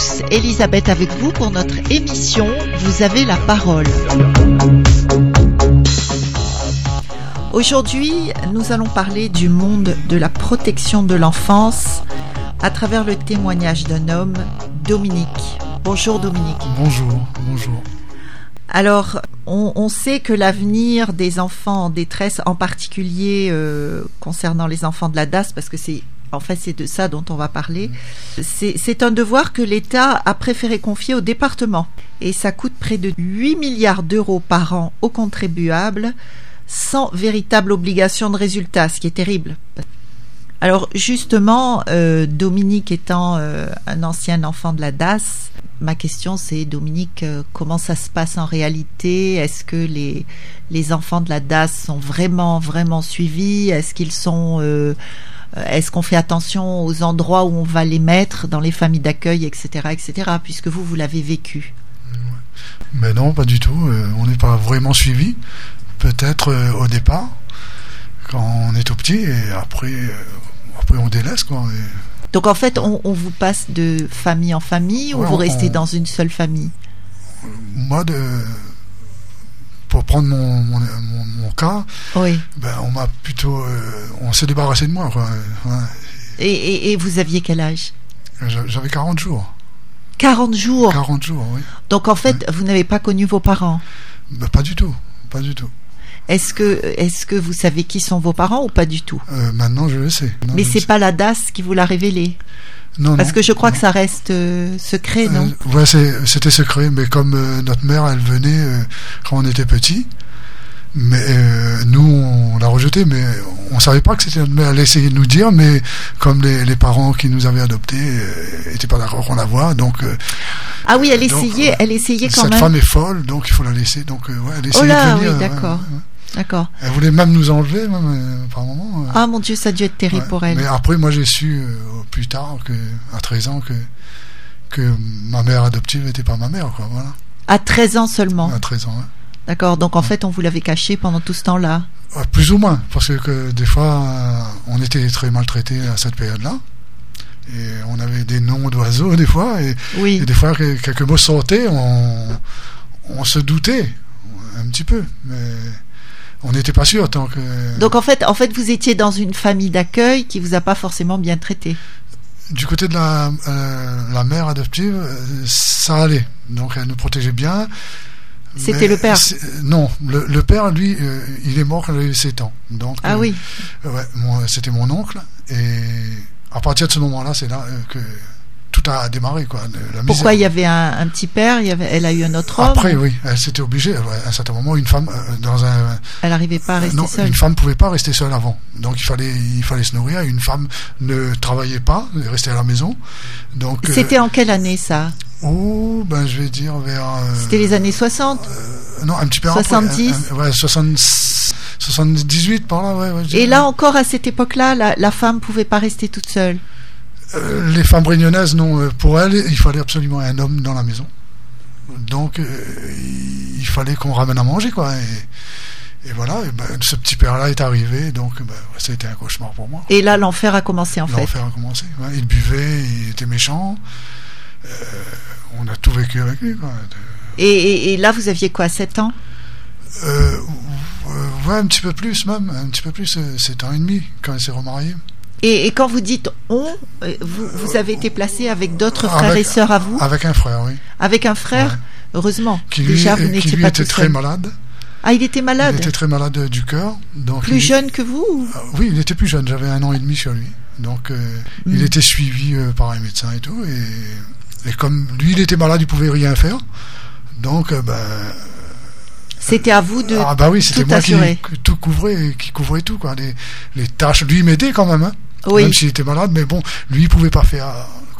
tous, Elisabeth avec vous pour notre émission Vous avez la parole. Aujourd'hui, nous allons parler du monde de la protection de l'enfance à travers le témoignage d'un homme, Dominique. Bonjour Dominique. Bonjour, bonjour. Alors, on, sait que l'avenir des enfants en détresse, en particulier euh, concernant les enfants de la DAS, parce que c'est en fait c'est de ça dont on va parler, c'est un devoir que l'État a préféré confier au département. Et ça coûte près de 8 milliards d'euros par an aux contribuables, sans véritable obligation de résultat, ce qui est terrible. Alors justement, euh, Dominique étant euh, un ancien enfant de la DAS, ma question c'est Dominique, euh, comment ça se passe en réalité? Est-ce que les, les enfants de la DAS sont vraiment vraiment suivis? Est-ce qu'ils sont est-ce qu'on fait attention aux endroits où on va les mettre dans les familles d'accueil, etc., etc. Puisque vous vous l'avez vécu? Mais non, pas du tout. on n'est pas vraiment suivi. Peut-être au départ, quand on est tout petit, et après, après on délaisse quoi. Donc en fait, on, vous passe de famille en famille ou vous restez dans une seule famille? Moi, de, pour prendre mon, mon, cas, oui. ben, on m'a plutôt, euh, on s'est débarrassé de moi. Quoi. Et, et, vous aviez quel âge? J'avais 40 jours. 40 jours 40 jours, oui. Donc en fait, vous n'avez pas connu vos parents? Ben, Pas du tout, pas du tout. Est-ce que, est que vous savez qui sont vos parents ou pas du tout? Euh, Maintenant, je le sais. Mais c'est pas la DAS qui vous l'a révélé? Non, Parce que je crois que ça reste euh, secret, non? Euh, Ouais, c'était secret, mais comme notre mère, elle venait quand on était petit, mais nous, on l'a rejeté, mais on savait pas que c'était notre mère. Elle essayait de nous dire, mais comme les, parents qui nous avaient adoptés n'étaient pas d'accord qu'on la voit, donc. ah oui, elle essayait, elle essayait quand même. Cette femme est folle, donc il faut la laisser. Donc ouais, elle essayait oh là, de venir. oui, d'accord. D'accord. Elle voulait même nous enlever, même, euh, par moment. Euh. Ah mon Dieu, ça a dû être terrible pour elle. Mais après, moi, j'ai su euh, plus tard, que, à 13 ans, que, que ma mère adoptive n'était pas ma mère. Quoi, voilà. À 13 ans seulement À 13 ans, oui. D'accord, donc en fait, on vous l'avait caché pendant tout ce temps-là Plus ou moins, parce que, des fois, on était très maltraités à cette période-là. Et on avait des noms d'oiseaux, des fois. Et, oui. et des fois, quelques mots sortaient, on, on se doutait un petit peu. Mais on n'était pas sûr tant que. Donc en fait, en fait, vous étiez dans une famille d'accueil qui vous a pas forcément bien traité. Du côté de la, euh, la mère adoptive, euh, ça allait. Donc elle nous protégeait bien. C'était le père Non, le, père, lui, euh, il est mort quand il avait 7 ans. Donc, ah oui ouais, C'était mon oncle. Et à partir de ce moment-là, c'est là que tout a démarré. Quoi. Pourquoi il y avait un, petit père il y avait, Elle a eu un autre homme Après, oui, elle s'était obligée. À un certain moment, une femme euh, dans un. Elle n'arrivait pas à rester non, seule. Une femme ne pouvait pas rester seule avant. Donc il fallait, il fallait se nourrir. Une femme ne travaillait pas, restait à la maison. Donc. Euh, C'était en quelle année ça Oh, ben je vais dire vers. Euh, C'était les années 60 Non, un petit peu 70 après, ouais, 78 par là, ouais. Et là encore, à cette époque-là, la, la femme pouvait pas rester toute seule les femmes brignonnaises, non. Euh, pour elles, il fallait absolument un homme dans la maison. Donc, euh, il fallait qu'on ramène à manger, quoi. Et, voilà, ben, ce petit père-là est arrivé, donc ben, ça a été un cauchemar pour moi. Et là, l'enfer a commencé, en fait. L'enfer a commencé. il buvait, il était méchant. on a tout vécu avec lui, quoi. Et, là, vous aviez quoi, 7 ans? Ouais, un petit peu plus même, un petit peu plus, 7 ans et demi, quand il s'est remarié. Et, quand vous dites on, euh, vous, avez été placé avec d'autres frères et sœurs à vous Avec un frère, oui. Avec un frère Heureusement. Qui lui, Déjà, vous n'étiez pas était très malade. Ah, il était malade Il était très malade du cœur. Donc plus jeune que vous ah, Oui, il était plus jeune. J'avais un an et demi sur lui. Donc, euh, il hmm. était suivi euh, par un médecin et tout. Et, comme lui, il était malade, il pouvait rien faire. Donc, ben c'était à vous de ah bah oui, c'était moi qui, tout couvrait, qui couvrait tout quoi. Les, les tâches, lui m'aidait quand même. Hein. Oui. Même s'il était malade, mais bon, lui, il pouvait pas faire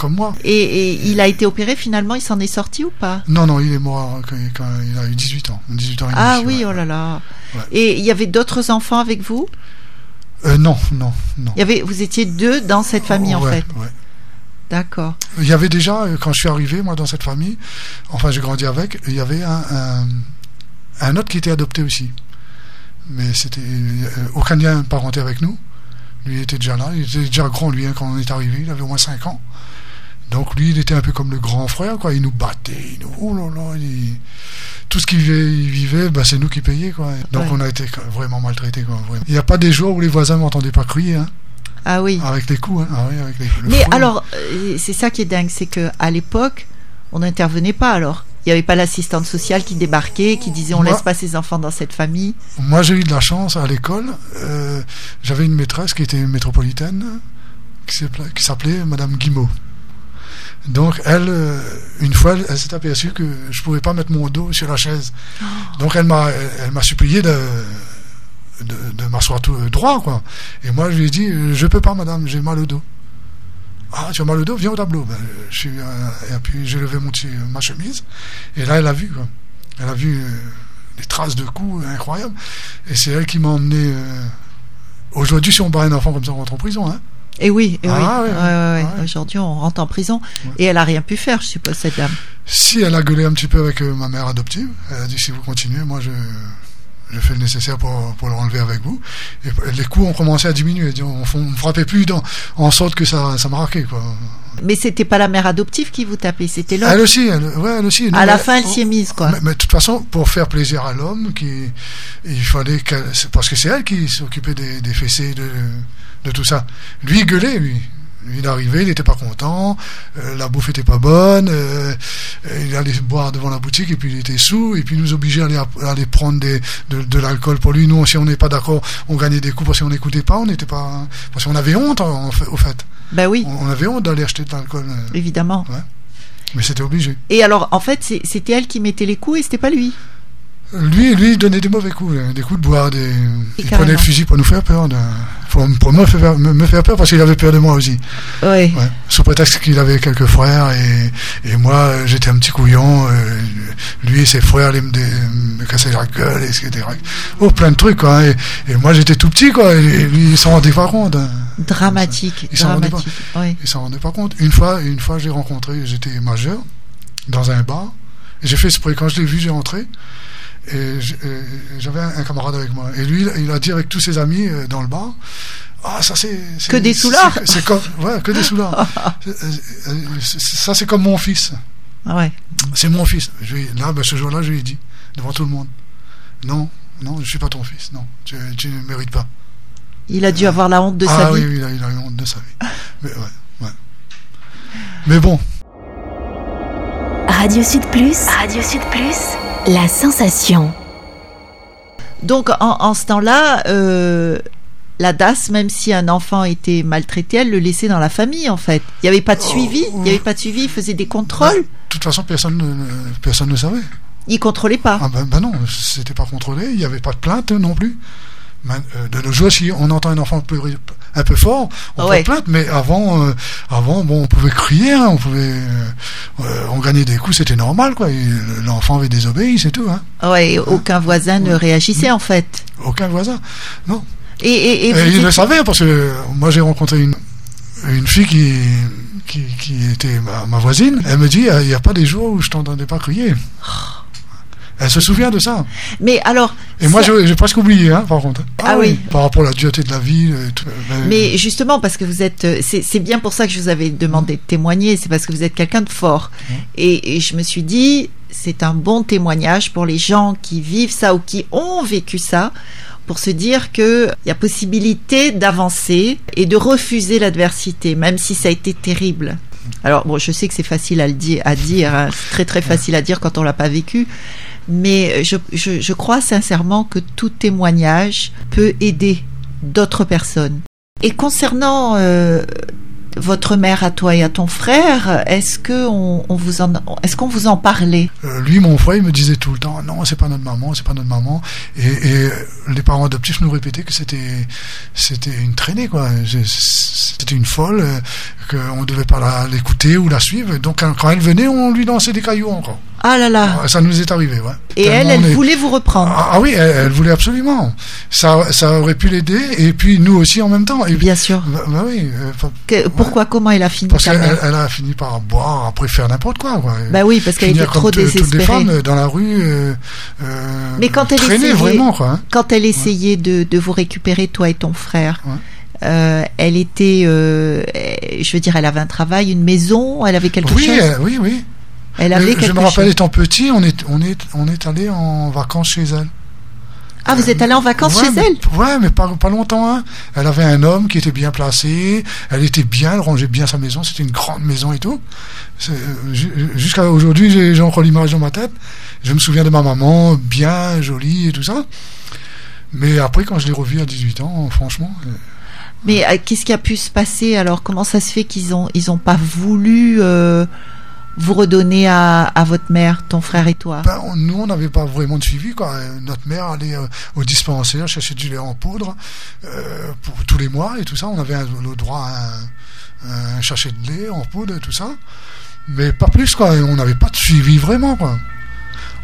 comme moi. Et, il a été opéré finalement, il s'en est sorti ou pas? Non, non, il est mort quand, il a eu 18 ans. 18 ans ah oui, oh là là. Et il y avait d'autres enfants avec vous? Euh, Non, non, non. Il y avait, vous étiez deux dans cette famille en fait ouais. D'accord. Il y avait déjà, euh, quand je suis arrivé, moi, dans cette famille, enfin, j'ai grandi avec, il y avait un, un, autre qui était adopté aussi. Mais c'était euh, aucun lien parenté avec nous. Lui était déjà là, il était déjà grand lui hein, quand on est arrivé, il avait au moins 5 ans. Donc lui, il était un peu comme le grand frère, quoi. Il nous battait, il nous, oh là là, il- tout ce qu'il vivait, bah, c'est nous qui payions, quoi. Donc Ouais. on a été vraiment maltraités, quoi. vraiment. Il n'y a pas des jours où les voisins m'entendaient pas crier, hein, Ah oui. avec les coups, hein. Ah oui, avec les, le Mais fouet. alors, euh, c'est ça qui est dingue, c'est que à l'époque, on n'intervenait pas alors. Il n'y avait pas l'assistante sociale qui débarquait, qui disait on Moi- laisse pas ses enfants dans cette famille. Moi, j'ai eu de la chance à l'école. euh, J'avais une maîtresse qui était métropolitaine, qui s'appelait- Madame Guimau. Donc, elle, euh, une fois, elle, elle s'est aperçue que je pouvais pas mettre mon dos sur la chaise. Donc, elle m'a, elle, m'a supplié de, de, de m'asseoir tout droit, quoi. Et moi, je lui ai dit, je peux pas, madame, j'ai mal au dos. Ah, tu as mal au dos, viens au tableau. Ben, je suis, euh, et puis, j'ai levé mon ma chemise. Et là, elle a vu, quoi. Elle a vu euh, des traces de coups incroyables. Et c'est elle qui m'a emmené. euh, Aujourd'hui, si on bat un enfant comme ça, on rentre en prison. Hein. Et oui, et oui. Ah, ouais, Ouais. Aujourd'hui, on rentre en prison et elle a rien pu faire, je suppose, cette dame. Si elle a gueulé un petit peu avec euh, ma mère adoptive, elle a dit si vous continuez, moi je, je fais le nécessaire pour, pour le renlever avec vous. Et les coups ont commencé à diminuer. On ne me frappait plus dans, en sorte que ça, ça marquait. Quoi. Mais c'était pas la mère adoptive qui vous tapait, c'était l'autre. Elle aussi, elle, ouais, elle aussi. À la fin, elle s'y est mise, quoi. Mais, mais de toute façon, pour faire plaisir à l'homme, qui, il fallait qu'elle, parce que c'est elle qui s'occupait des, des fessées, de, de tout ça. Lui, il gueulait, lui. Il arrivait, il n'était pas content, euh, la bouffe était pas bonne, euh, euh, il allait boire devant la boutique et puis il était sous, et puis il nous obligeait à aller, à aller prendre des, de, de l'alcool pour lui. Nous, si on n'est pas d'accord, on gagnait des coups parce qu'on n'écoutait pas, on n'était pas, parce qu'on avait honte, en, en fait, au fait. Bah oui, On, on avait honte d'aller acheter de l'alcool, évidemment. mais c'était obligé. Et alors, en fait, c'était elle qui mettait les coups et c'était pas lui. Lui, lui, il donnait des mauvais coups, hein, des coups de bois, des... il carrément. prenait le fusil pour nous faire peur, de- pour, pour me, faire, me, me faire peur parce qu'il avait peur de moi aussi. Ouais. Sous prétexte qu'il avait quelques frères et, et moi, j'étais un petit couillon. euh, lui et ses frères allaient me, casser la gueule, etc. Oh, plein de trucs, quoi. hein, Et, et moi, j'étais tout petit, quoi. Et lui, il s'en rendait pas compte. hein. Dramatique, Il dramatique. Ouais. Il s'en rendait pas compte. Une fois, une fois, j'ai rencontré, j'étais majeur, dans un bar. J'ai fait exprès, quand je l'ai vu, j'ai rentré. Et j'avais un, camarade avec moi. Et lui, il a dit avec tous ses amis euh, dans le bar, ah, ça c'est... Que des soulards. C'est comme... Ouais, que des soulards. Euh, ça, c'est comme mon fils. Ah ouais. C'est mon fils. Je lui, là, ben, ce jour-là, je lui ai dit, devant tout le monde, non, non, je suis pas ton fils. Non, tu, tu ne mérites pas. Il a dû avoir la honte de ah sa oui, vie. oui, il a, il a eu honte de sa vie. Mais, ouais, ouais. Mais bon, Radio Sud Plus. Radio Sud Plus. La sensation. Donc, en, en ce temps-là, euh, la DAS, même si un enfant était maltraité, elle le laissait dans la famille, en fait. Il n'y avait pas de suivi. Il n'y avait pas de suivi. Il faisait des contrôles. de toute façon, personne ne, ne- personne ne savait. Il contrôlait pas. Ah ben, ben non, c'était pas contrôlé, il n'y avait pas de plainte non plus. Euh, De nos jours, si on entend un enfant pleurer un peu fort, on Ouais. peut plainte, mais avant, euh, avant, bon, on pouvait crier, hein, on pouvait, euh, on gagnait des coups, c'était normal, quoi. et L'enfant avait désobéi, c'est tout, hein. Ouais, aucun voisin ne réagissait, en fait. Aucun voisin, non. Et, et, et Et il le savait parce que moi j'ai rencontré une, une fille qui, qui, qui était ma, ma voisine. Elle me dit il n'y a pas des jours où je t'entendais pas crier. Elle se souvient de ça. Mais alors, Et moi ça- j'ai presque oublié, hein, par contre. Ah oui. Par rapport à la dureté de la vie. euh, tout, euh, Mais justement, parce que vous êtes, euh, c'est bien pour ça que je vous avais demandé de témoigner, c'est parce que vous êtes quelqu'un de fort. Et, et je me suis dit, c'est un bon témoignage pour les gens qui vivent ça ou qui ont vécu ça, pour se dire que il y a possibilité d'avancer et de refuser l'adversité, même si ça a été terrible. Alors bon, je sais que c'est facile à le dire, à dire, hein, c'est très très facile à dire quand on l'a pas vécu. Mais je, crois sincèrement que tout témoignage peut aider d'autres personnes. Et concernant euh, votre mère à toi et à ton frère, est-ce que vous en, est-ce qu'on vous en parlait? Euh, lui, mon frère, il me disait tout le temps, non, c'est pas notre maman, c'est pas notre maman. Et, les parents adoptifs nous répétaient que c'était, c'était une traînée, quoi. C'était une folle, euh, qu'on devait pas l'écouter ou la suivre. Donc, quand elle venait, on lui lançait des cailloux encore. Ah là là. Ça nous est arrivé, ouais. Et Tellement elle, elle est- voulait vous reprendre. Ah, ah oui, elle, elle voulait absolument. Ça, ça aurait pu l'aider, et puis nous aussi en même temps. Et, Bien sûr. bah, bah oui, euh, Que- pourquoi Comment elle a fini parce qu'elle elle a fini par boire, après faire n'importe quoi. quoi. Bah oui, parce qu'elle était trop tout- toutes les désespérée. femmes dans la rue. euh, euh, Mais quand elle essayait- vraiment, quoi. hein. Quand elle essayait de, de vous récupérer, toi et ton frère, Ouais. euh, elle était, je veux dire, elle avait un travail, une maison, elle avait quelque oui, chose. euh, oui, oui. Elle Euh, avait je quelque me rappelle chose. étant petit, on est, on est, on est allé en vacances chez elle. Ah, vous êtes allé en vacances ouais, chez mais, elle? Ouais, mais pas, pas longtemps. Hein. Elle avait un homme qui était bien placé, elle était bien, elle rangeait bien sa maison, c'était une grande maison et tout. Euh, ju- Jusqu'à aujourd'hui, j'ai encore l'image dans ma tête. Je me souviens de ma maman, bien jolie et tout ça. Mais après, quand je l'ai revue à 18 ans, franchement, euh, Mais euh, qu'est-ce qui a pu se passer alors? Comment ça se fait qu'ils ont ils ont pas voulu euh, vous redonner à, à votre mère, ton frère et toi? Ben, on- nous, on n'avait pas vraiment de suivi. Quoi. Notre mère allait euh, au dispensaire chercher du lait en poudre euh, pour tous les mois et tout ça. On avait un- le droit à un, un sachet de lait en poudre et tout ça. Mais pas plus, quoi. On n'avait pas de suivi vraiment, quoi.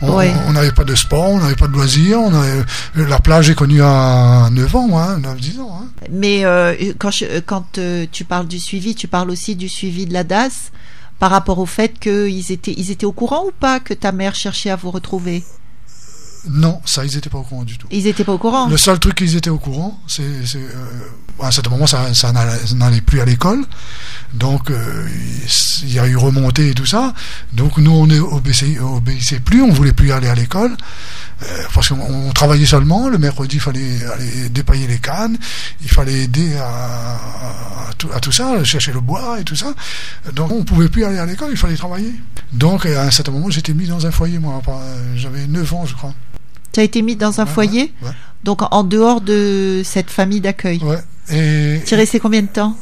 On Ouais. n'avait pas de sport, on n'avait pas de loisirs. On avait, euh, la plage, j'ai connu à 9 ans, moi, hein, 9-10 ans. Hein. Mais euh, quand je- quand euh, tu parles du suivi, tu parles aussi du suivi de la DAS par rapport au fait qu'ils étaient ils étaient au courant ou pas que ta mère cherchait à vous retrouver? Non, ça, ils n'étaient pas au courant du tout. Ils étaient pas au courant? Le seul truc qu'ils étaient au courant, c'est, euh, à un certain moment, ça n'allait plus à l'école. Donc, euh, il y a eu remontée et tout ça. Donc, nous, on ne obéissait, obéissait plus, on voulait plus aller à l'école. Euh, parce qu'on on travaillait seulement. Le mercredi, il fallait aller dépailler les cannes. Il fallait aider à, à, tout, à tout ça, chercher le bois et tout ça. Donc, on pouvait plus aller à l'école, il fallait travailler. Donc, à un certain moment, j'étais mis dans un foyer, moi. J'avais 9 ans, je crois. Tu as été mis dans un Ouais, foyer, ouais, ouais. donc en dehors de cette famille d'accueil. Ouais. Et, Tu es resté combien de temps?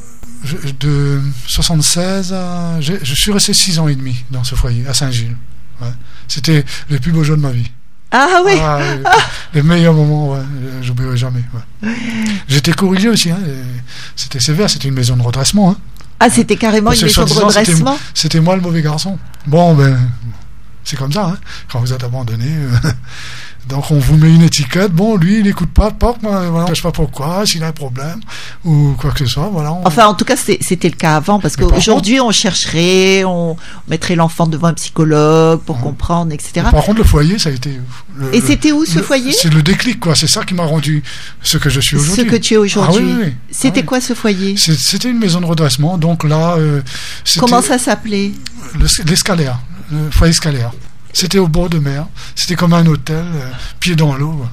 Je- de 76 à. Je, je suis resté 6 ans et demi dans ce foyer, à Saint-Gilles. Ouais. C'était le plus beau jour de ma vie. Ah oui. Ah, les, meilleurs moments, ouais, j'oublierai jamais. ouais. J'étais corrigé aussi, hein, c'était sévère, c'était une maison de redressement. Hein. Ah, c'était carrément Parce une maison de redressement? C'était moi le mauvais garçon. Bon, ben, c'est comme ça, hein, quand vous êtes abandonné. euh, Donc on vous met une étiquette, bon lui il écoute pas, moi, voilà, je sais pas pourquoi, s'il a un problème ou quoi que ce soit, voilà. on- Enfin, en tout cas, c'était le cas avant, parce qu'aujourd'hui, on chercherait, on mettrait l'enfant devant un psychologue pour Mhm. comprendre, etc. Par contre, le foyer, ça a été. le- Et c'était où ce le- foyer? C'est le déclic, quoi. C'est ça qui m'a rendu ce que je suis Ce aujourd'hui. que tu es aujourd'hui. Ah oui, oui, oui. C'était Ah quoi ce foyer? C'était une maison de redressement, donc là. euh, Comment ça s'appelait? Le- L'escalaire, le foyer scalaire. C'était au bord de mer. C'était comme un hôtel, euh, pied dans l'eau.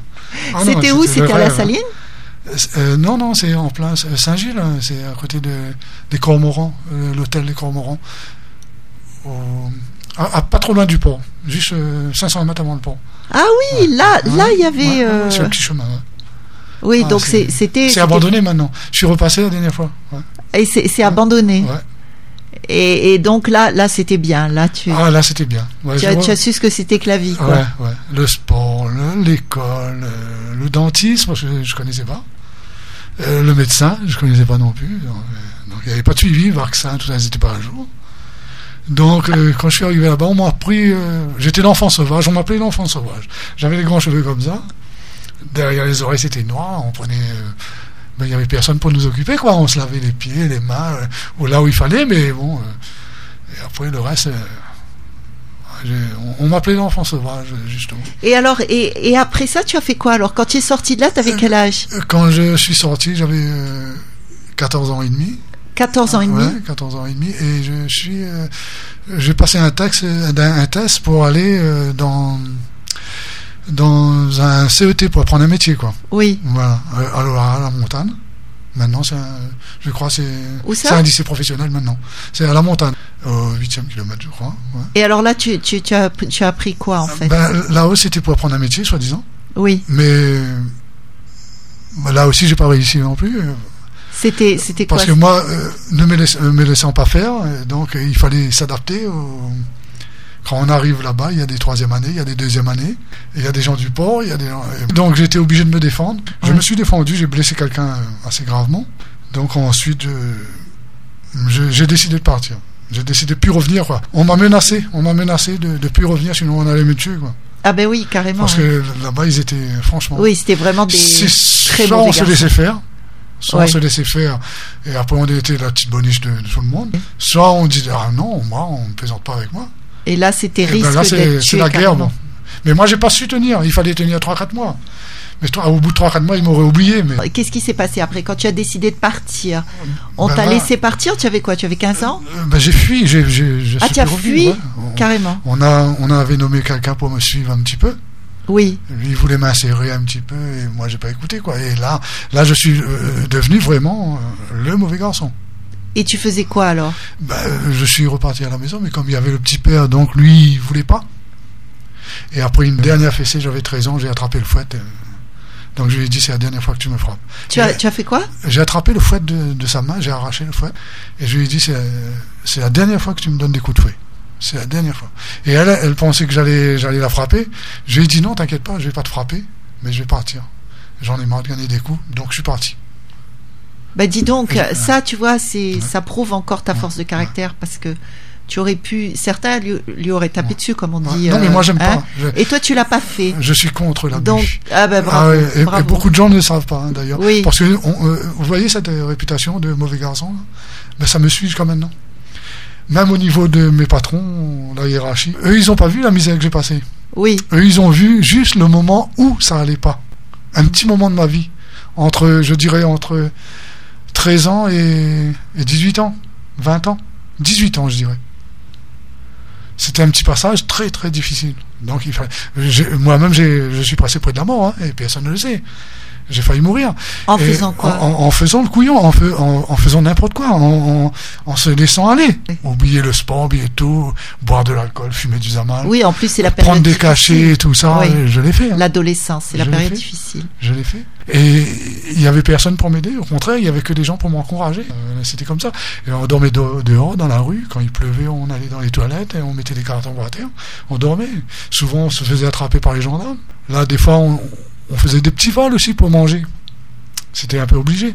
Ah C'était où? C'était à la vrai, Saline? Hein. Euh, Non, non, c'est en plein euh, Saint-Gilles, hein, c'est à côté de, des Cormorans, euh, l'hôtel des Cormorans. Au- à- à pas trop loin du port, juste euh, 500 mètres avant le port. Ah oui, là, Ouais, là, il y avait. ouais, euh, C'est un petit chemin. Oui, Ah, donc c'était. C'est abandonné maintenant. Je suis repassé la dernière fois. Et c'est c'est abandonné. Et, et donc là, là, c'était bien. Là, tu, Ah là, c'était bien. Ouais, tu, as, vois- tu as su ce que c'était que la vie, quoi. Ouais, ouais. Le sport, le- l'école, euh, le dentiste, parce que je connaissais pas. Euh, le médecin, je connaissais pas non plus. Donc, euh, il n'y avait pas de suivi, vaccin, tout ça, ils n'étaient pas à jour. Donc, euh, quand je suis arrivé là-bas, on m'a appris. euh, J'étais l'enfant sauvage, on m'appelait l'enfant sauvage. J'avais les grands cheveux comme ça. Derrière les oreilles, c'était noir. On prenait. Euh, ben, il n'y avait personne pour nous occuper, quoi. On se lavait les pieds, les mains, euh, ou là où il fallait, mais bon. euh, et après, le reste. euh, on on m'appelait l'enfant sauvage, justement. Et alors, et, et après ça, tu as fait quoi Alors, quand tu es sorti de là, tu avais quel âge? Quand je suis sorti, j'avais euh, 14 ans et demi. 14 ans et demi? Ouais, 14 ans et demi. Et je suis, j'ai passé un test, euh, un test pour aller dans dans un CET pour apprendre un métier, quoi. Oui. Voilà. Euh, Alors à la montagne. Maintenant, c'est, un- je crois, c'est, c'est un lycée professionnel maintenant. C'est à la montagne, au 8e kilomètre, je crois. ouais. Et alors là, tu, tu, tu, as, tu as appris quoi, en fait? Ben, là-haut, c'était pour apprendre un métier, soi-disant. Oui. Mais là aussi, j'ai pas réussi non plus. C'était c'était quoi? Parce que moi, euh, ne me, laisse- euh, me laissant pas faire, donc il fallait s'adapter. au- Quand on arrive là-bas, il y a des troisième années, il y a des deuxième années, il y a des gens du port, il y a des gens- Donc j'étais obligé de me défendre. Je Ouais. me suis défendu, j'ai blessé quelqu'un euh, assez gravement. Donc ensuite, euh, j'ai décidé de partir. J'ai décidé de plus revenir. Quoi. On m'a menacé, on m'a menacé de, de plus revenir, sinon on allait me tuer. Quoi. Ah ben oui, carrément. Parce que là-bas, ils étaient franchement. Oui, c'était vraiment des très soit mauvais on se laissait faire, soit Ouais. on se laissait faire, et après on était la petite boniche de, de tout le monde, soit on disait ah non, moi on ne plaisante pas avec moi. Et là, c'était Et ben risque là c'est la guerre. Bon. Mais moi j'ai pas su tenir, il fallait tenir 3-4 mois. Mais au bout de 3-4 mois, il m'aurait oublié. Mais... Qu'est-ce qui s'est passé après quand tu as décidé de partir? On Ben t'a là- laissé partir? Tu avais quoi? Tu avais 15 ans? Euh, ben, j'ai fui. Ah, tu as fui? ouais. On- carrément On, a, on avait nommé quelqu'un pour me suivre un petit peu. Oui. Lui, il voulait m'insérer un petit peu et moi, j'ai pas écouté, quoi. Et là, là, je suis euh, devenu vraiment euh, le mauvais garçon. Et tu faisais quoi alors? Ben, je suis reparti à la maison, mais comme il y avait le petit père, donc lui, il voulait pas. Et après une dernière fessée, j'avais 13 ans, j'ai attrapé le fouet. euh, donc je lui ai dit, c'est la dernière fois que tu me frappes. tu as, tu as fait quoi? J'ai attrapé le fouet de, de sa main, j'ai arraché le fouet, et je lui ai dit, c'est, c'est la dernière fois que tu me donnes des coups de fouet. C'est la dernière fois. Et elle, elle pensait que j'allais, j'allais la frapper. Je lui ai dit, non, t'inquiète pas, je vais pas te frapper, mais je vais partir. J'en ai marre de gagner des coups, donc je suis parti. Bah dis donc, ça, tu vois, c'est ça prouve encore ta force de caractère parce que tu aurais pu, certains lui, lui auraient tapé Ouais. dessus, comme on dit. non, mais euh, moi, j'aime hein. pas. Je, Et toi, tu l'as pas fait. je suis contre l'abus. Donc, ah ben Ah bravo, ouais, et, beaucoup de gens ne le savent pas, hein, d'ailleurs. Oui. Parce que on, euh, vous voyez cette euh, réputation de mauvais garçon, ben, ça me suit jusqu'à maintenant. Même au niveau de mes patrons, la hiérarchie, eux, ils ont pas vu la misère que j'ai passée. Oui, Eux, ils ont vu juste le moment où ça allait pas. Un petit moment de ma vie. Entre, je dirais, entre 13 ans et, et 18 ans. 20 ans. 18 ans, je dirais. C'était un petit passage très, très difficile. Donc, moi-même, je suis passé près de la mort, hein, et personne ne le sait. J'ai failli mourir. en Et faisant quoi en, en faisant le couillon, en, en, faisant n'importe quoi, en, se laissant aller. Oui. Oublier le sport, oublier tout, boire de l'alcool, fumer du zamal, Oui, en plus, c'est la période. prendre des cachets et tout ça, Oui. je l'ai fait. hein. L'adolescence, c'est la période difficile. Je l'ai fait. Et il y avait personne pour m'aider. Au contraire, il y avait que des gens pour m'encourager. Euh, C'était comme ça. Et on dormait de- dehors, dans la rue. Quand il pleuvait, on allait dans les toilettes et on mettait des cartons par terre. On dormait. Souvent, on se faisait attraper par les gendarmes. Là, des fois, on, on faisait des petits vols aussi pour manger. C'était un peu obligé.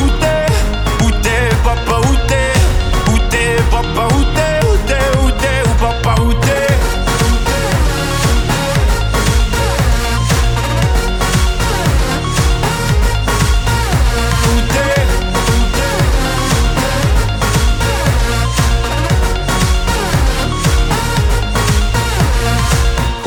où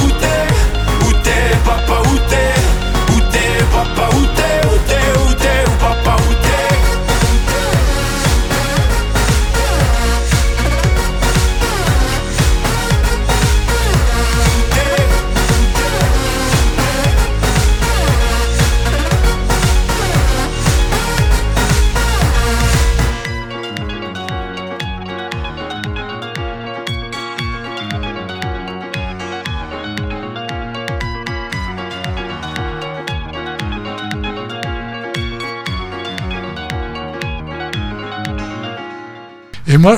où Et moi,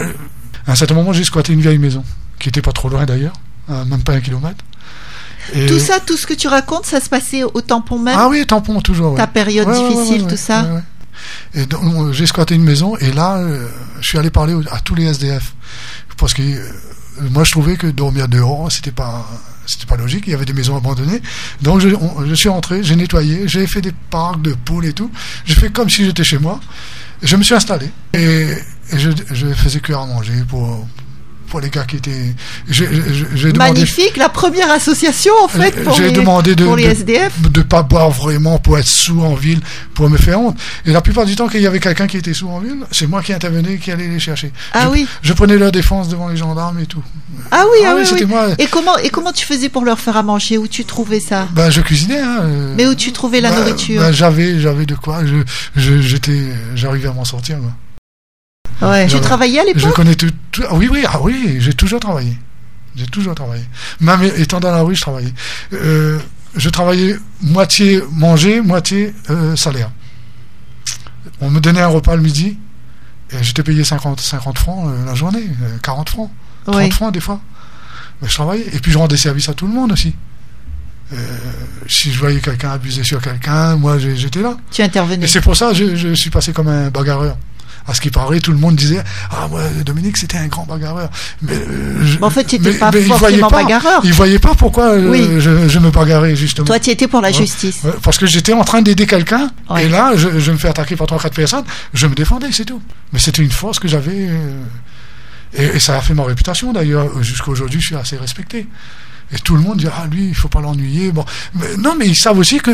à un certain moment, j'ai squatté une vieille maison, qui était pas trop loin d'ailleurs, même pas un kilomètre. Et- Tout ça, tout ce que tu racontes, ça se passait au tampon même Ah oui, tampon toujours. ouais. Ta période Ouais, difficile, ouais, tout ça. Et donc, euh, j'ai squatté une maison et là, euh, je suis allé parler à tous les SDF parce que euh, moi, je trouvais que dormir dehors, c'était pas, c'était pas logique. Il y avait des maisons abandonnées. Donc, je, on- je suis rentré, j'ai nettoyé, j'ai fait des parcs de poules et tout. J'ai fait comme si j'étais chez moi. Je me suis installé et, et je, je faisais cuire à manger pour pour les gars qui étaient. Demandé. Magnifique, la première association en fait pour les, demandé de pour les de- SDF. de pas boire vraiment pour être sous en ville, pour me faire honte. Et la plupart du temps, qu'il y avait quelqu'un qui était sous en ville, c'est moi qui intervenais, qui allait les chercher. Ah je, oui. Je prenais leur défense devant les gendarmes et tout. Ah oui, Ah ah oui, moi. Et comment et comment tu faisais pour leur faire à manger? Où tu trouvais ça? Ben, je cuisinais. Hein, euh, Mais où tu trouvais la ben, nourriture? ben, J'avais, j'avais de quoi. Je, j'étais, j'arrivais à m'en sortir. Quoi. Ouais. Tu travaillais à Je l'époque connais tout, tout- ah oui, oui, ah oui, j'ai toujours travaillé. J'ai toujours travaillé. Même étant dans la rue, je travaillais. Euh, je travaillais moitié manger, moitié euh, salaire. On me donnait un repas le midi, et j'étais payé 50, 50 francs euh, la journée, euh, 40 francs, 30 Oui. francs des fois. Mais je travaillais. Et puis je rendais service à tout le monde aussi. Euh, si je voyais quelqu'un abuser sur quelqu'un, moi j'étais là. Tu intervenais. Et c'est pour ça que je, je suis passé comme un bagarreur. À ce qui paraît, tout le monde disait Ah, ouais, Dominique, c'était un grand bagarreur. Mais, euh, je- Mais en fait, tu n'étais pas mais forcément pas- bagarreur. Ils voyaient pas pourquoi euh, Oui. je, je me bagarrais, justement. Toi, tu étais pour la Ouais. justice. Parce que j'étais en train d'aider quelqu'un, Ouais. et là, je, je me fais attaquer par trois, quatre personnes, je me défendais, c'est tout. Mais c'était une force que j'avais, euh, et, et ça a fait ma réputation d'ailleurs. Jusqu'à aujourd'hui, je suis assez respecté. Et tout le monde dit, ah, lui, il faut pas l'ennuyer. Bon. Mais, non, mais ils savent aussi que,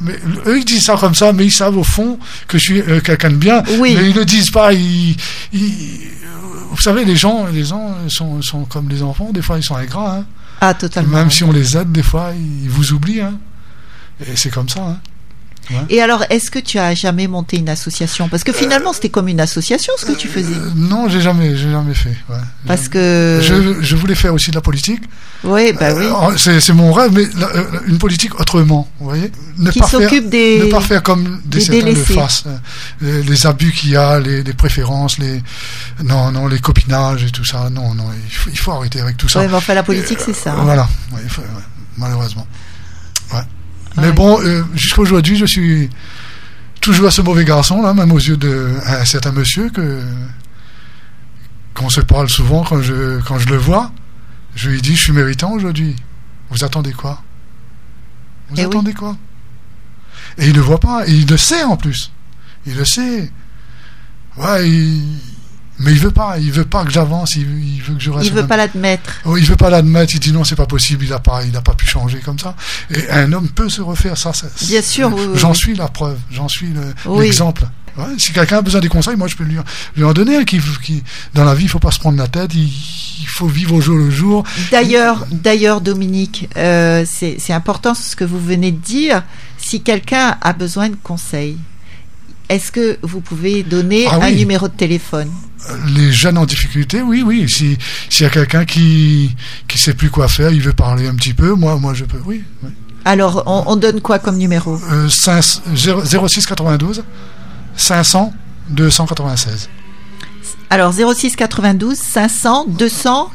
mais, eux, ils disent ça comme ça, mais ils savent au fond que je suis euh, quelqu'un de bien. Oui. Mais ils le disent pas, ils, ils- vous savez, les gens, les gens sont, sont comme les enfants, des fois ils sont ingrats, hein. Ah, totalement. Même si on les aide, des fois, ils vous oublient, hein. Et c'est comme ça, hein. Et alors, est-ce que tu as jamais monté une association? Parce que finalement, c'était comme une association ce que tu faisais. Euh, non, j'ai jamais, j'ai jamais fait. Ouais. Parce que. Je, je voulais faire aussi de la politique. Oui, bah oui. Euh, c'est, mon rêve, mais la- euh, une politique autrement, vous voyez. Ne Qui pas faire, des. ne pas faire comme des, des certains le fassent. euh, Les, les abus qu'il y a, les, les préférences, les non, non, les copinages et tout ça. Non, non, il faut, il faut arrêter avec tout ça. Ouais, enfin, la politique, c'est ça. hein. Voilà, ouais, il faut- ouais, malheureusement. Ouais. Mais bon, euh, jusqu'à aujourd'hui, je suis toujours ce mauvais garçon, là, même aux yeux d'un certain monsieur que qu'on se parle souvent quand je quand je le vois. Je lui dis, je suis méritant aujourd'hui. Vous attendez quoi? Vous Eh oui. attendez quoi? Et il ne voit pas, et il le sait en plus. Il le sait. Ouais, il- mais il veut pas. Il veut pas que j'avance. Il, il veut que je reste. Il veut pas l'admettre. Oh, il veut pas l'admettre, il dit non, c'est pas possible, il a pas, il a pas pu changer comme ça. Et un homme peut se refaire, ça, Bien sûr, oui, j'en oui. suis la preuve, j'en suis le- Oui. l'exemple. Ouais, si quelqu'un a besoin des conseils, moi je peux lui, lui en donner. un Qui, qui, dans la vie, il faut pas se prendre la tête, il, il faut vivre au jour le jour. D'ailleurs, d'ailleurs, Dominique, euh, c'est c'est important ce que vous venez de dire. Si quelqu'un a besoin de conseils, est-ce que vous pouvez donner Ah un oui. numéro de téléphone? Les jeunes en difficulté, oui, oui. Si s'il y a quelqu'un qui qui sait plus quoi faire, il veut parler un petit peu, moi, moi je peux, oui. oui. Alors, on, on donne quoi comme numéro? Euh, 5, 0, 06 92 500 296 Alors, 06 92 500 200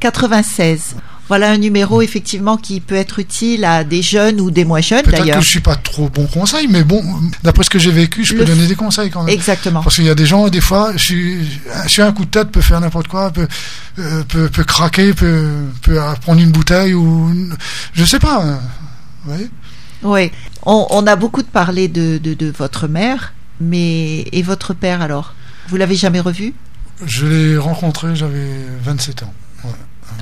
96. 96. Voilà un numéro effectivement qui peut être utile à des jeunes ou des moins jeunes Peut-être que d'ailleurs. je suis pas trop bon conseil, mais bon, d'après ce que j'ai vécu, je peux Le- donner des conseils quand même. Exactement. Parce qu'il y a des gens, des fois, je suis, je suis un coup de tête, peut faire n'importe quoi, peut, euh, peut, peut craquer, peut, peut prendre une bouteille ou, je sais pas. hein. Vous voyez? Oui. On, on a beaucoup de parlé de, de, de votre mère, mais et votre père alors? Vous l'avez jamais revu? Je l'ai rencontré, j'avais 27 ans.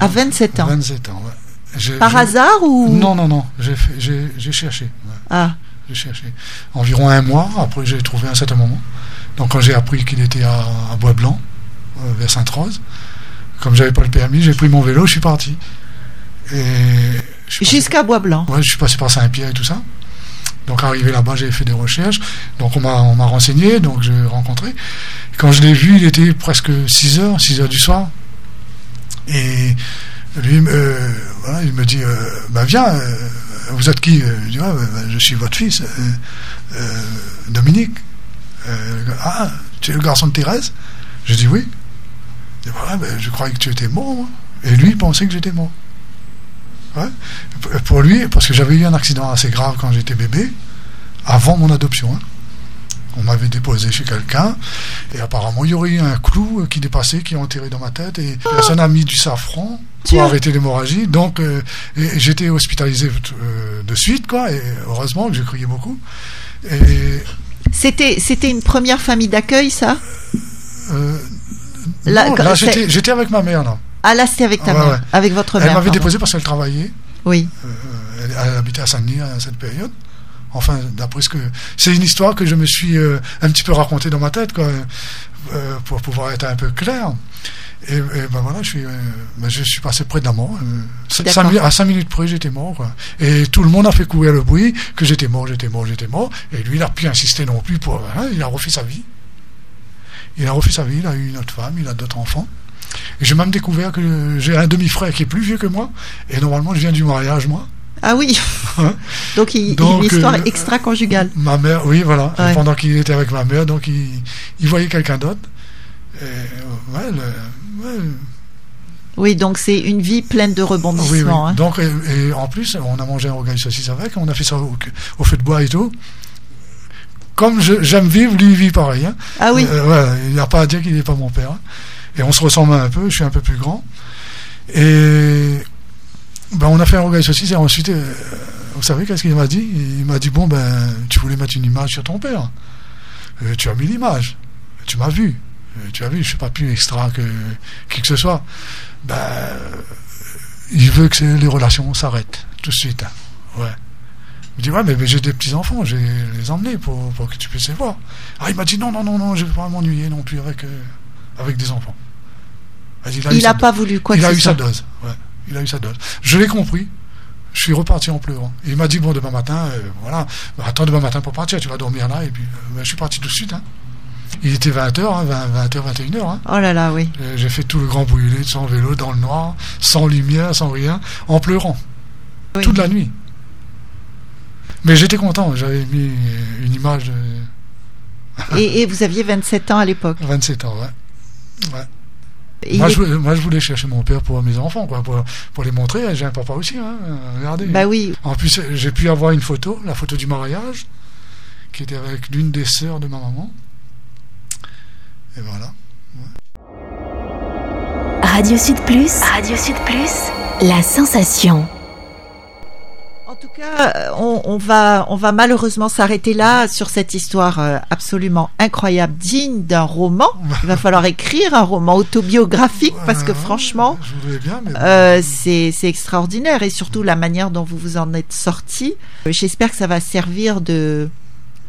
À 27 ans 27 ans, ouais. Par hasard ou Non, non, non. J'ai cherché. ouais. Ah, J'ai cherché. Environ un mois, après j'ai trouvé un certain moment. Donc quand j'ai appris qu'il était à, à Bois-Blanc, euh, vers Sainte-Rose, comme j'avais pas le permis, j'ai pris mon vélo, je suis parti. Jusqu'à Bois-Blanc. Ouais, je suis passé par Saint-Pierre et tout ça. Donc arrivé là-bas, j'ai fait des recherches. Donc on m'a on m'a renseigné, donc j'ai rencontré. Quand je l'ai vu, il était presque 6 heures, 6 heures du soir. Et lui, euh, voilà, il me dit, euh, bah viens, euh, vous êtes qui Je dis, bah, je suis votre fils, euh, euh, Dominique. Euh, ah, tu es le garçon de Thérèse? Je dis oui. Voilà, ben, je croyais que tu étais mort. moi. Et lui, il pensait que j'étais mort. Pour lui, parce que j'avais eu un accident assez grave quand j'étais bébé, avant mon adoption. hein. On m'avait déposé chez quelqu'un, et apparemment, il y aurait eu un clou qui dépassait, qui est enterré dans ma tête, et personne n'a mis du safran pour arrêter l'hémorragie. Donc, euh, j'étais hospitalisé euh, de suite, quoi, et heureusement que j'ai crié beaucoup. Et C'était c'était une première famille d'accueil, ça? Euh, Là, là, j'étais avec ma mère, là. Ah là, c'était avec ta Ouais, mère, ouais. avec votre Elle mère. m'avait pardon. déposé parce qu'elle travaillait. Oui. Elle, elle habitait à Saint-Denis à cette période. Enfin, d'après ce que. C'est une histoire que je me suis euh, un petit peu racontée dans ma tête, quoi, euh, pour pouvoir être un peu clair. Et, et ben voilà, je suis, euh, ben je suis passé près de la mort. cinq- à cinq minutes près, j'étais mort. Quoi. Et tout le monde a fait courir le bruit que j'étais mort, j'étais mort, j'étais mort. Et lui, il n'a plus insisté non plus. Pour, hein, il a refait sa vie. Il a refait sa vie, il a eu une autre femme, il a d'autres enfants. Et j'ai même découvert que j'ai un demi-frère qui est plus vieux que moi. Et normalement, je viens du mariage, moi. Ah oui. Hein donc, il, Donc, une histoire euh, extra-conjugale. Ma mère, oui, voilà. Ouais. Pendant qu'il était avec ma mère, donc il, il voyait quelqu'un d'autre. Euh, ouais, le- ouais, Oui, donc c'est une vie pleine de oui, oui. rebondissements. hein. Donc, et, et en plus, on a mangé un rogaille saucisse avec, on a fait ça au, au feu de bois et tout. Comme j'aime vivre, lui il vit pareil. Hein. Ah oui. Euh, ouais, il n'y a pas à dire qu'il n'est pas mon père. hein. Et on se ressemble un peu, je suis un peu plus grand. Et ben, on a fait un rogaille saucisse et ensuite, euh, vous savez qu'est-ce qu'il m'a dit? Il m'a dit, bon, ben, tu voulais mettre une image sur ton père. Euh, tu as mis l'image. Tu m'as vu. Euh, tu as vu, je ne suis pas plus extra que qui que ce soit. Ben, il veut que les relations s'arrêtent tout de suite. hein. Ouais. Il me dit, ouais, mais, mais j'ai des petits-enfants, je vais les emmener pour, pour que tu puisses les voir. Ah, il m'a dit, non, non, non, non, je ne vais pas m'ennuyer non plus avec, euh, avec des enfants. Il n'a dose. pas voulu quoi il que a eu sa dose. Ouais. Il a eu sa dose. Je l'ai compris. Je suis reparti en pleurant. Il m'a dit, bon, demain matin, euh, voilà, bah, attends demain matin pour partir, tu vas dormir là. Et puis, euh, bah, je suis parti tout de suite. hein. Il était 20h, 20, 20h, 21h. Hein. Oh là là, oui. Euh, J'ai fait tout le grand brûlé sans vélo, dans le noir, sans lumière, sans rien, en pleurant. Oui. Toute la nuit. Mais j'étais content, j'avais mis une image de Et, et vous aviez 27 ans à l'époque. 27 ans, ouais. ouais. Et je, moi, je voulais chercher mon père pour mes enfants, quoi, pour, pour les montrer. J'ai un papa aussi, hein, regardez. Bah oui. En plus, j'ai pu avoir une photo, la photo du mariage, qui était avec l'une des sœurs de ma maman. Et voilà. Radio Sud Plus. Radio Sud Plus. La sensation. En tout cas, euh, on, on va, on va malheureusement s'arrêter là sur cette histoire euh, absolument incroyable, digne d'un roman. Il va falloir écrire un roman autobiographique parce que franchement, bien, mais. euh, c'est extraordinaire et surtout la manière dont vous vous en êtes sorti. J'espère que ça va servir de,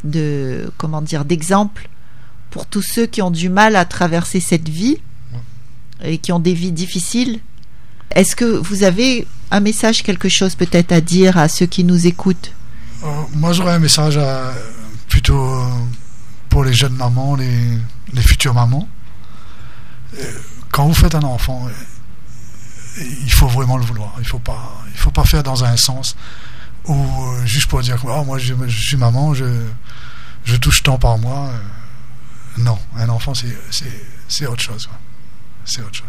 de comment dire, d'exemple pour tous ceux qui ont du mal à traverser cette vie et qui ont des vies difficiles. Est-ce que vous avez un message, quelque chose peut-être à dire à ceux qui nous écoutent? Euh, moi, j'aurais un message plutôt euh, pour les jeunes mamans, les, les futures mamans. Euh, Quand vous faites un enfant, il faut vraiment le vouloir. Il faut faut pas faire dans un sens euh, juste pour dire que Ah, moi je, suis maman, je, je touche tant par mois. Non, un enfant c'est autre chose. C'est autre chose.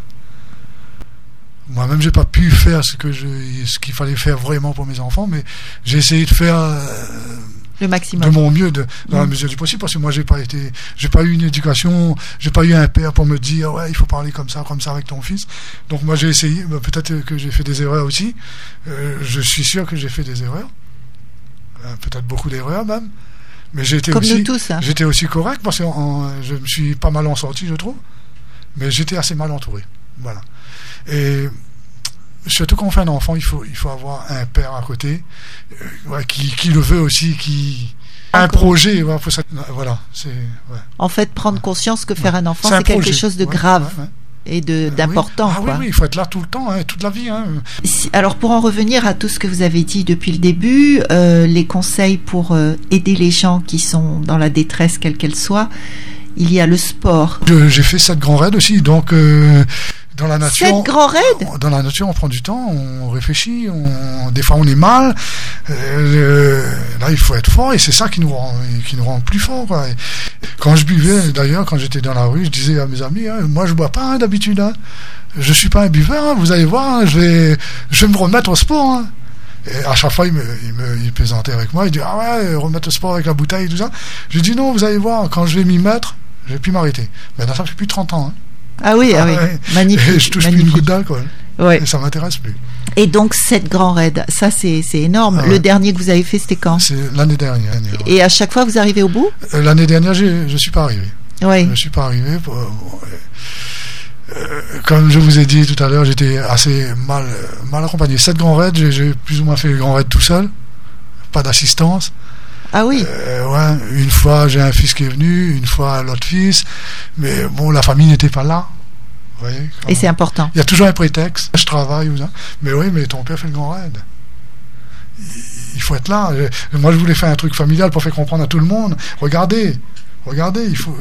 Moi-même, j'ai pas pu faire ce que je, ce qu'il fallait faire vraiment pour mes enfants, mais j'ai essayé de faire euh, le maximum de mon mieux, de, dans la Mm. mesure du possible, parce que moi, j'ai pas été, j'ai pas eu une éducation, j'ai pas eu un père pour me dire, ouais, il faut parler comme ça, comme ça avec ton fils. Donc moi, j'ai essayé. bah, Peut-être que j'ai fait des erreurs aussi. Euh, je suis sûr que j'ai fait des erreurs, Euh, peut-être beaucoup d'erreurs même. Mais j'ai été comme aussi, nous tous hein. J'étais aussi correct parce que en- je me suis pas mal en sorti, je trouve. Mais j'étais assez mal entouré. Voilà. Et surtout quand on fait un enfant, il faut, il faut avoir un père à côté euh, qui, qui le veut aussi, qui a un projet. ouais, faut ça- voilà. C'est ouais. en fait prendre conscience que faire un enfant C'est quelque projet. chose de grave et de Euh, d'important oui. Ah quoi. oui, oui, il faut être là tout le temps, hein, toute la vie. Hein. Si- Alors pour en revenir à tout ce que vous avez dit depuis le début, euh, les conseils pour euh, aider les gens qui sont dans la détresse quelle qu'elle soit, il y a le sport. J'ai fait sept grands raids aussi, donc euh, dans la nature. Sept grands raids Dans la nature, on prend du temps, on réfléchit, on, des fois on est mal. Euh, là, il faut être fort et c'est ça qui nous rend, qui nous rend plus. Quoi. Et quand je buvais, d'ailleurs, quand j'étais dans la rue, je disais à mes amis, hein, moi je bois pas hein, d'habitude. Hein. Je suis pas un buveur, hein, vous allez voir, je, vais, je vais me remettre au sport. Et à chaque fois, il me, il me il plaisantait avec moi. Il dit Ah ouais, remettre au sport avec la bouteille et tout ça. Je dis Non, vous allez voir, quand je vais m'y mettre, je vais plus m'arrêter. Maintenant, ça fait plus de 30 ans. Hein. Ah oui, ah, Ah oui, ouais. magnifique. Et je touche plus une goutte d'alcool. Ouais. Et ça m'intéresse plus. Et donc sept grands raids, ça c'est énorme. Ah ouais. Le dernier que vous avez fait c'était quand? C'est l'année dernière. Et à chaque fois vous arrivez au bout? Euh, L'année dernière, je suis pas arrivé. Oui. Je suis pas arrivé. pour- bon, euh, comme je vous ai dit tout à l'heure, j'étais assez mal, mal accompagné. Sept grands raids, j'ai- j'ai plus ou moins fait les grands raids tout seul. Pas d'assistance. Ah oui. Euh, ouais, une fois, j'ai un fils qui est venu, une fois, l'autre fils. Mais bon, la famille n'était pas là. Vous voyez, quand- Et c'est important. Il y a toujours un prétexte. Je travaille ou ça. Mais oui, mais ton père fait le grand raid. Il- faut être là. Moi, je voulais faire un truc familial pour faire comprendre à tout le monde. Regardez, regardez, il faut,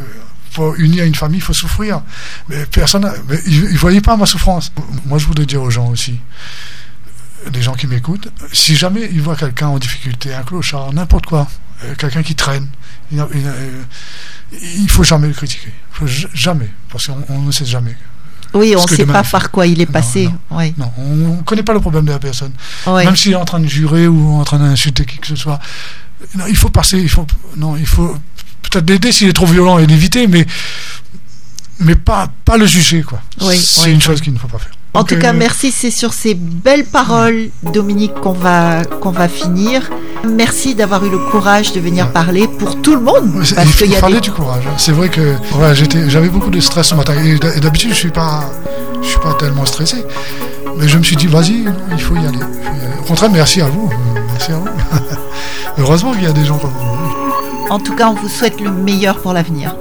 pour unir une famille, il faut souffrir. Mais personne, mais ils ne voyaient pas ma souffrance. Moi, je voudrais dire aux gens aussi, les gens qui m'écoutent, si jamais ils voient quelqu'un en difficulté, un clochard, n'importe quoi, euh, quelqu'un qui traîne, il n'a- euh, faut jamais le critiquer. Faut jamais, parce qu'on on ne sait jamais. Oui, on ne sait pas par quoi il est passé. non. Oui. Non, on ne connaît pas le problème de la personne. Oui. Même s'il est en train de jurer ou en train d'insulter qui que ce soit. Non, il faut passer, il faut, non, il faut peut-être l'aider s'il est trop violent et l'éviter, mais, mais pas, pas le juger, quoi. Oui, C'est une chose qu'il ne faut pas faire. En tout cas, euh, merci. C'est sur ces belles paroles, Dominique, qu'on va qu'on va finir. Merci d'avoir eu le courage de venir Ouais. parler pour tout le monde, ouais, c'est- parce il, qu'il y a des... du courage. hein. C'est vrai que ouais, j'étais, j'avais beaucoup de stress ce matin. Et d'habitude, je suis pas, je suis pas tellement stressé. Mais je me suis dit, vas-y, il faut y aller. faut. Au contraire, merci à vous. Merci à vous. Heureusement qu'il y a des gens comme vous. En tout cas, on vous souhaite le meilleur pour l'avenir.